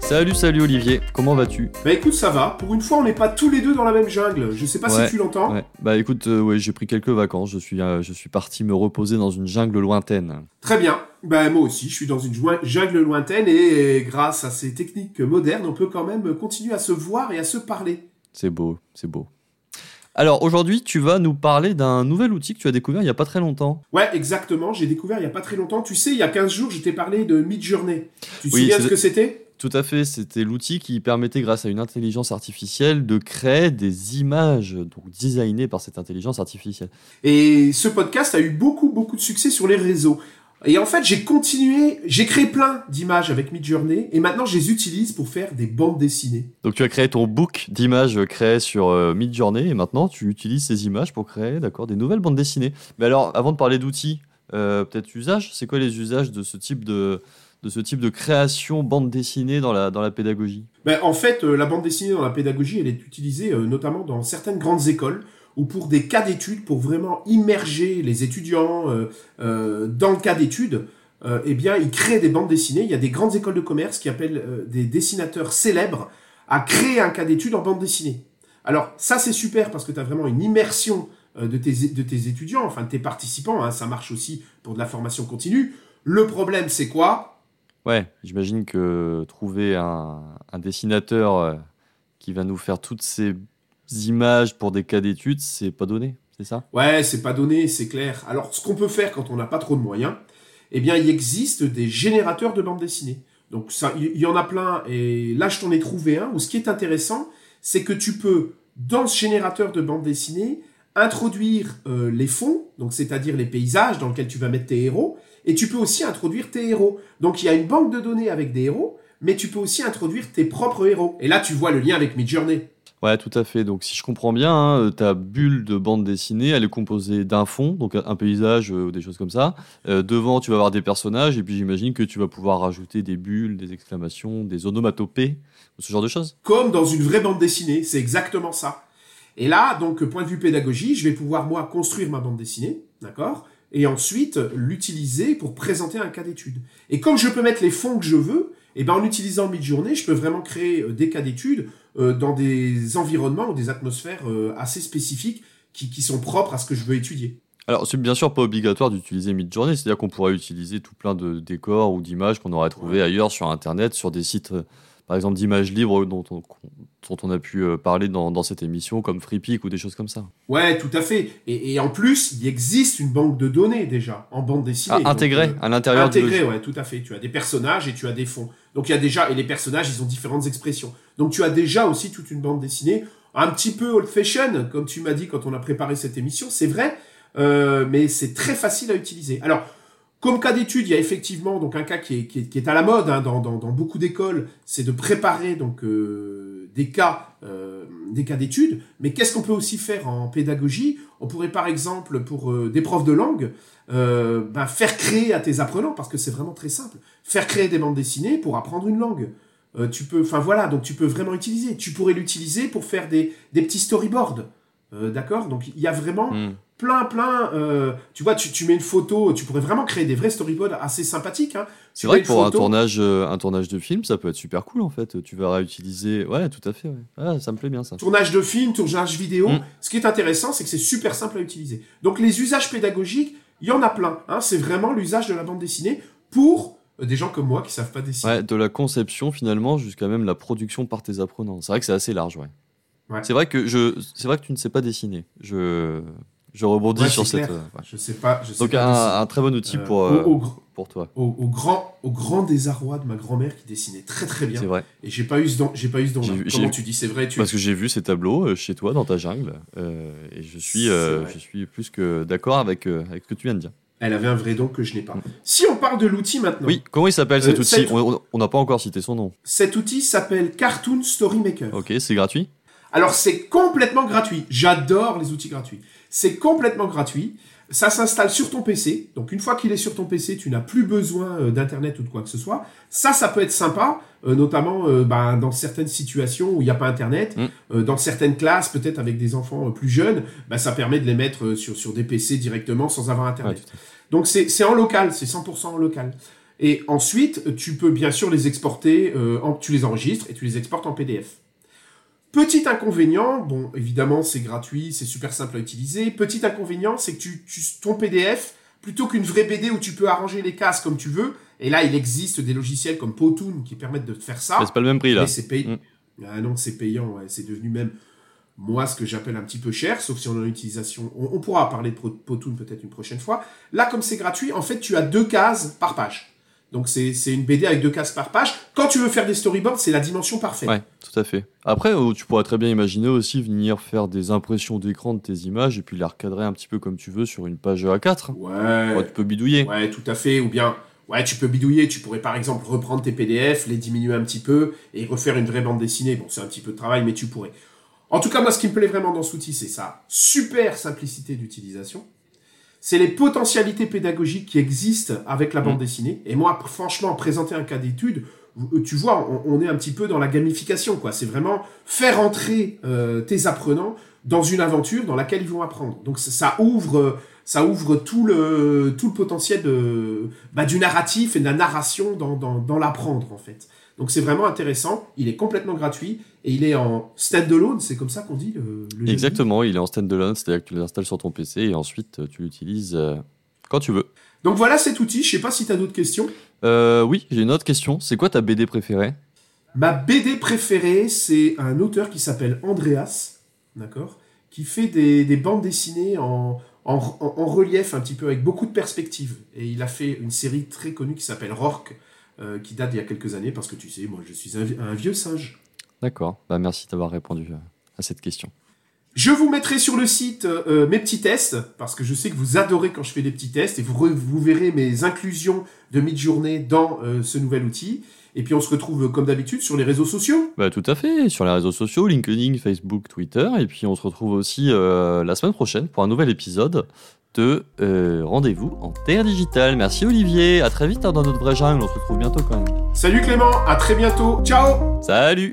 Salut, salut Olivier, comment vas-tu? Bah écoute, ça va. Pour une fois, on n'est pas tous les deux dans la même jungle. Je sais pas Ouais, si tu l'entends. Ouais. Bah écoute, euh, ouais, j'ai pris quelques vacances, je suis, euh, je suis parti me reposer dans une jungle lointaine. Très bien. Bah moi aussi, je suis dans une jungle lointaine et grâce à ces techniques modernes, on peut quand même continuer à se voir et à se parler. C'est beau, c'est beau. Alors aujourd'hui, tu vas nous parler d'un nouvel outil que tu as découvert il y a pas très longtemps. Ouais, exactement. J'ai découvert il y a pas très longtemps. Tu sais, il y a 15 jours, je t'ai parlé de Midjourney. Tu te Oui, souviens ce que c'était? Tout à fait, c'était l'outil qui permettait, grâce à une intelligence artificielle, de créer des images, donc designées par cette intelligence artificielle. Et ce podcast a eu beaucoup, beaucoup de succès sur les réseaux. Et en fait, j'ai continué, j'ai créé plein d'images avec Midjourney et maintenant je les utilise pour faire des bandes dessinées. Donc tu as créé ton book d'images créées sur euh, Midjourney et maintenant tu utilises ces images pour créer d'accord des nouvelles bandes dessinées. Mais alors avant de parler d'outils, euh, peut-être usages, c'est quoi les usages de ce type de de ce type de création bande dessinée dans la dans la pédagogie? Ben, en fait, euh, la bande dessinée dans la pédagogie, elle est utilisée notamment dans certaines grandes écoles ou pour des cas d'études, pour vraiment immerger les étudiants euh, euh, dans le cas d'études. euh, eh bien, ils créent des bandes dessinées. Il y a des grandes écoles de commerce qui appellent des dessinateurs célèbres à créer un cas d'étude en bande dessinée. Alors, ça, c'est super parce que tu as vraiment une immersion de, tes, étudiants, enfin de tes participants. hein. Ça marche aussi pour de la formation continue. Le problème, c'est quoi? Ouais, j'imagine que trouver un, dessinateur qui va nous faire toutes ces images pour des cas d'études, c'est pas donné, c'est ça? Ouais, c'est pas donné, c'est clair. Alors, ce qu'on peut faire quand on n'a pas trop de moyens, eh bien, il existe des générateurs de bandes dessinées. Donc, ça, il y, en a plein. Et là, je t'en ai trouvé un où ce qui est intéressant, c'est que tu peux, dans ce générateur de bandes dessinées, introduire euh, les fonds, donc c'est-à-dire les paysages dans lesquels tu vas mettre tes héros, et tu peux aussi introduire tes héros. Donc, il y a une banque de données avec des héros, mais tu peux aussi introduire tes propres héros. Et là, tu vois le lien avec Midjourney. Ouais, tout à fait. Donc, si je comprends bien, hein, ta bulle de bande dessinée, elle est composée d'un fond, donc un paysage euh, ou des choses comme ça. Euh, devant, tu vas avoir des personnages, et puis j'imagine que tu vas pouvoir rajouter des bulles, des exclamations, des onomatopées, ce genre de choses. comme dans une vraie bande dessinée. C'est exactement ça. Et là, donc, point de vue pédagogie, je vais pouvoir, moi, construire ma bande dessinée, d'accord Et ensuite, l'utiliser pour présenter un cas d'étude. Et comme je peux mettre les fonds que je veux, et ben, en utilisant Midjourney, je peux vraiment créer euh, des cas d'études euh, dans des environnements ou des atmosphères euh, assez spécifiques qui, qui sont propres à ce que je veux étudier. Alors, c'est bien sûr pas obligatoire d'utiliser Midjourney, c'est-à-dire qu'on pourrait utiliser tout plein de décors ou d'images qu'on aurait trouvé ailleurs sur Internet, sur des sites, par exemple, d'images libres dont on, dont on a pu euh, parler dans, dans cette émission, comme FreePic ou des choses comme ça. Ouais, tout à fait. Et, et en plus, il existe une banque de données déjà en bande dessinée. Ah, Donc, intégré euh, à l'intérieur du Intégré, logiciel. ouais, tout à fait. Tu as des personnages et tu as des fonds. Donc il y a déjà, et les personnages, ils ont différentes expressions. Donc tu as déjà aussi toute une bande dessinée, un petit peu old fashion, comme tu m'as dit quand on a préparé cette émission, c'est vrai, euh, mais c'est très facile à utiliser. Alors, comme cas d'étude, il y a effectivement donc un cas qui est, à la mode hein, dans, beaucoup d'écoles, c'est de préparer donc euh, des cas, euh, des cas. Mais qu'est-ce qu'on peut aussi faire en pédagogie? On pourrait par exemple pour euh, des profs de langue euh, ben, faire créer à tes apprenants, parce que c'est vraiment très simple, faire créer des bandes dessinées pour apprendre une langue. Tu peux, enfin voilà, donc tu peux vraiment utiliser. Tu pourrais l'utiliser pour faire des, des petits storyboards, euh, d'accord Donc il y a vraiment Hmm. plein, plein. euh, tu vois, tu, tu mets une photo, tu pourrais vraiment créer des vrais storyboards assez sympathiques. Hein. C'est vrai que pour un tournage, euh, un tournage de film, ça peut être super cool en fait. Tu vas réutiliser. Ouais, tout à fait. Ouais. Ah, ça me plaît bien ça. Tournage de film, tournage vidéo. Mm. Ce qui est intéressant, c'est que c'est super simple à utiliser. Donc les usages pédagogiques, il y en a plein. Hein. C'est vraiment l'usage de la bande dessinée pour des gens comme moi qui savent pas dessiner. Ouais, de la conception finalement jusqu'à même la production par tes apprenants. C'est vrai que c'est assez large, ouais. Ouais. C'est vrai que je, c'est vrai que tu ne sais pas dessiner. Je, je rebondis Ouais, sur cette. euh, ouais. Je sais pas. Je sais Donc pas un, très bon outil Euh, pour, euh, au, pour toi. au, au grand, au grand désarroi de ma grand-mère qui dessinait très très bien. C'est vrai. Et j'ai pas eu ce don, j'ai pas eu ce don. Comment tu dis, c'est vrai, tu. Parce que j'ai vu ces tableaux euh, chez toi dans ta jungle et je suis, je suis plus que d'accord avec, avec ce que tu viens de dire. Elle avait un vrai don que je n'ai pas. Si on parle de l'outil maintenant, Oui, comment il s'appelle cet outil? cet- on n'a pas encore cité son nom. cet outil s'appelle Cartoon Story Maker. Ok, c'est gratuit? Alors c'est complètement gratuit. J'adore les outils gratuits. C'est complètement gratuit. Ça s'installe sur ton PC. Donc une fois qu'il est sur ton PC, tu n'as plus besoin euh, d'internet ou de quoi que ce soit. Ça, ça peut être sympa, euh, notamment euh, ben, dans certaines situations où il n'y a pas internet, Mm. Euh, dans certaines classes, peut-être avec des enfants plus jeunes, ben, ça permet de les mettre sur sur des PC directement sans avoir internet. Ouais. Donc c'est c'est en local, c'est 100% en local. Et ensuite, tu peux bien sûr les exporter, euh, en, tu les enregistres et tu les exportes en PDF. Petit inconvénient, bon, évidemment, c'est gratuit, c'est super simple à utiliser. Petit inconvénient, c'est que tu, tu, ton PDF, plutôt qu'une vraie BD où tu peux arranger les cases comme tu veux, et là, il existe des logiciels comme Powtoon qui permettent de faire ça. C'est pas le même prix là. C'est payant. Mm. Ah non, c'est payant, ouais. c'est devenu même, moi, ce que j'appelle un petit peu cher, sauf si on a une utilisation. On, on pourra parler de Powtoon peut-être une prochaine fois. Là, comme c'est gratuit, en fait, tu as deux cases par page. Donc, c'est c'est une BD avec deux cases par page. Quand tu veux faire des storyboards, c'est la dimension parfaite. Ouais, tout à fait. Après, euh, tu pourrais très bien imaginer aussi venir faire des impressions d'écran de tes images et puis les recadrer un petit peu comme tu veux sur une page A4. Ouais. Ouais, tu peux bidouiller. Ouais, tout à fait. Ou bien, ouais, tu peux bidouiller. Tu pourrais par exemple reprendre tes PDF, les diminuer un petit peu et refaire une vraie bande dessinée. Bon, c'est un petit peu de travail, mais tu pourrais. En tout cas, moi, ce qui me plaît vraiment dans cet outil, c'est sa super simplicité d'utilisation. C'est les potentialités pédagogiques qui existent avec la bande Mm. dessinée. Et moi, franchement, présenter un cas d'étude, vous- tu vois, on, on est un petit peu dans la gamification, quoi. C'est vraiment faire entrer euh, tes apprenants dans une aventure dans laquelle ils vont apprendre. Donc ça, ça ouvre, euh, ça ouvre tout le tout le potentiel de bah, du narratif et de la narration dans dans, dans l'apprendre en fait. Donc c'est vraiment intéressant. Il est complètement gratuit et il est en standalone, c'est comme ça qu'on dit le, le Exactement, il est en standalone, c'est-à-dire que tu l'installes sur ton PC et ensuite euh, tu l'utilises euh, quand tu veux. Donc voilà cet outil. Je sais pas si tu as d'autres questions. Euh, oui, j'ai une autre question. C'est quoi ta BD préférée? Ma BD préférée, c'est un auteur qui s'appelle Andreas, d'accord, qui fait des, des bandes dessinées en, en, en- en relief un petit peu avec beaucoup de perspectives. Et il a fait une série très connue qui s'appelle Rourke, euh, qui date d'il y a quelques années, parce que tu sais, moi je suis un, vi- un vieux singe. D'accord, bah merci d'avoir répondu euh, à cette question. Je vous mettrai sur le site euh, mes petits tests, parce que je sais que vous adorez quand je fais des petits tests, et vous, vous verrez mes inclusions de mid-journée dans euh, ce nouvel outil. Et puis on se retrouve euh, comme d'habitude sur les réseaux sociaux. Bah tout à fait, sur les réseaux sociaux, LinkedIn, Facebook, Twitter, et puis on se retrouve aussi euh, la semaine prochaine pour un nouvel épisode de euh, Rendez-vous en Terre Digitale. Merci Olivier, à très vite hein, dans notre vraie jungle, on se retrouve bientôt quand même. Salut Clément, à très bientôt, ciao. Salut